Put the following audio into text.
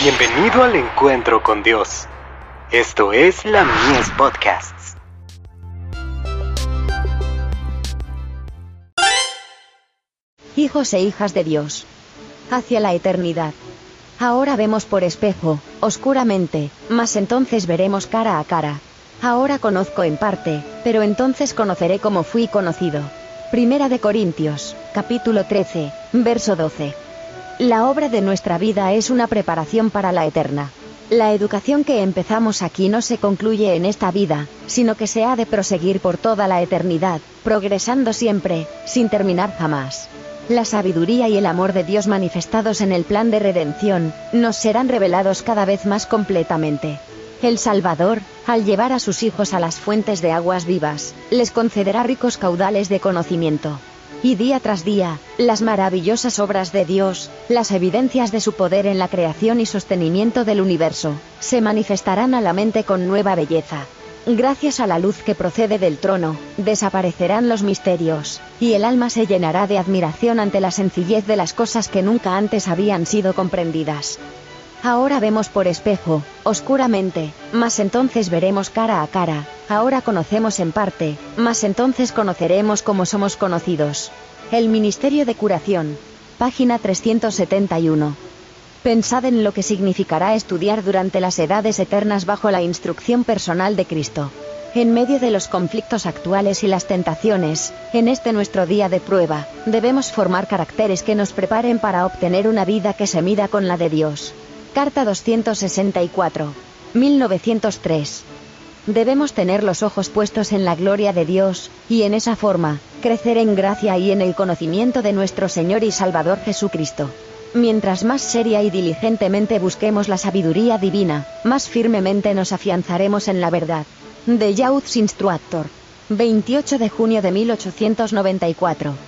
Bienvenido al encuentro con Dios. Esto es la Mies Podcasts. Hijos e hijas de Dios. Hacia la eternidad. Ahora vemos por espejo, oscuramente, mas entonces veremos cara a cara. Ahora conozco en parte, pero entonces conoceré como fui conocido. Primera de Corintios, capítulo 13, verso 12. La obra de nuestra vida es una preparación para la eterna. La educación que empezamos aquí no se concluye en esta vida, sino que se ha de proseguir por toda la eternidad, progresando siempre, sin terminar jamás. La sabiduría y el amor de Dios manifestados en el plan de redención, nos serán revelados cada vez más completamente. El Salvador, al llevar a sus hijos a las fuentes de aguas vivas, les concederá ricos caudales de conocimiento y día tras día, las maravillosas obras de Dios, las evidencias de su poder en la creación y sostenimiento del universo, se manifestarán a la mente con nueva belleza. Gracias a la luz que procede del trono, desaparecerán los misterios, y el alma se llenará de admiración ante la sencillez de las cosas que nunca antes habían sido comprendidas. Ahora vemos por espejo, oscuramente, mas entonces veremos cara a cara, ahora conocemos en parte, mas entonces conoceremos como somos conocidos. El Ministerio de Curación. Página 371. Pensad en lo que significará estudiar durante las edades eternas bajo la instrucción personal de Cristo. En medio de los conflictos actuales y las tentaciones, en este nuestro día de prueba, debemos formar caracteres que nos preparen para obtener una vida que se mida con la de Dios. Carta 264. 1903. Debemos tener los ojos puestos en la gloria de Dios, y en esa forma, crecer en gracia y en el conocimiento de nuestro Señor y Salvador Jesucristo. Mientras más seria y diligentemente busquemos la sabiduría divina, más firmemente nos afianzaremos en la verdad. De Youth's Instructor. 28 de junio de 1894.